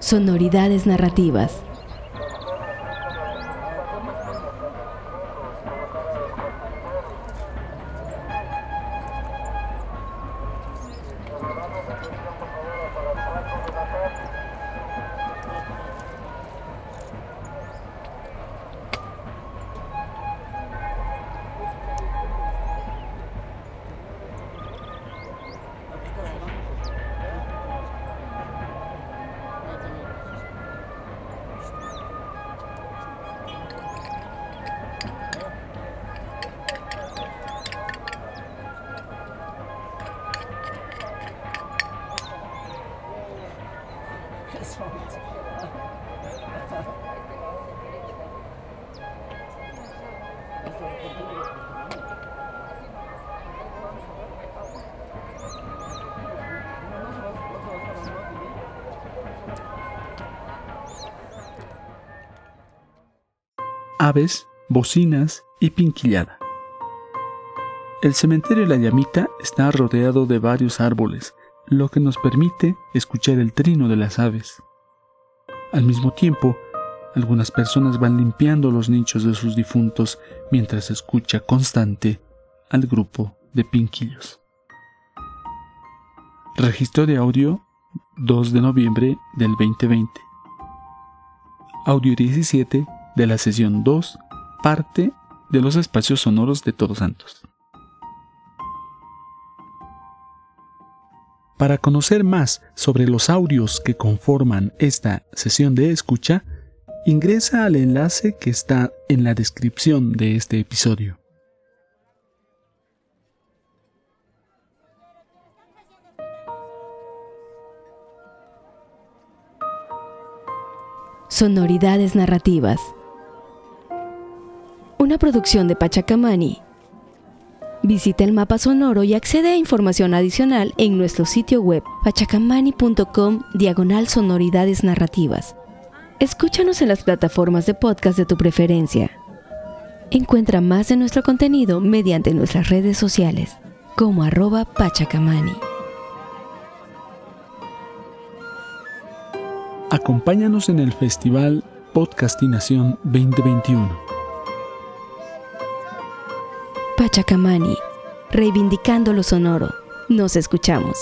Sonoridades narrativas. Aves, bocinas y pinquillada. El cementerio de la llamita está rodeado de varios árboles, lo que nos permite escuchar el trino de las aves. Al mismo tiempo, algunas personas van limpiando los nichos de sus difuntos mientras escucha constante al grupo de pinquillos. Registro de audio 2 de noviembre del 2020. Audio 17 de la sesión 2, parte de los espacios sonoros de Todos Santos. Para conocer más sobre los audios que conforman esta sesión de escucha, ingresa al enlace que está en la descripción de este episodio. Sonoridades narrativas. Una producción de Pachacamani Visita el mapa sonoro y accede a información adicional en nuestro sitio web pachacamani.com diagonal sonoridades narrativas. Escúchanos en las plataformas de podcast de tu preferencia. Encuentra más de nuestro contenido mediante nuestras redes sociales como arroba pachacamani. Acompáñanos en el Festival Podcastinación 2021 Pachacamani, reivindicando lo sonoro. Nos escuchamos.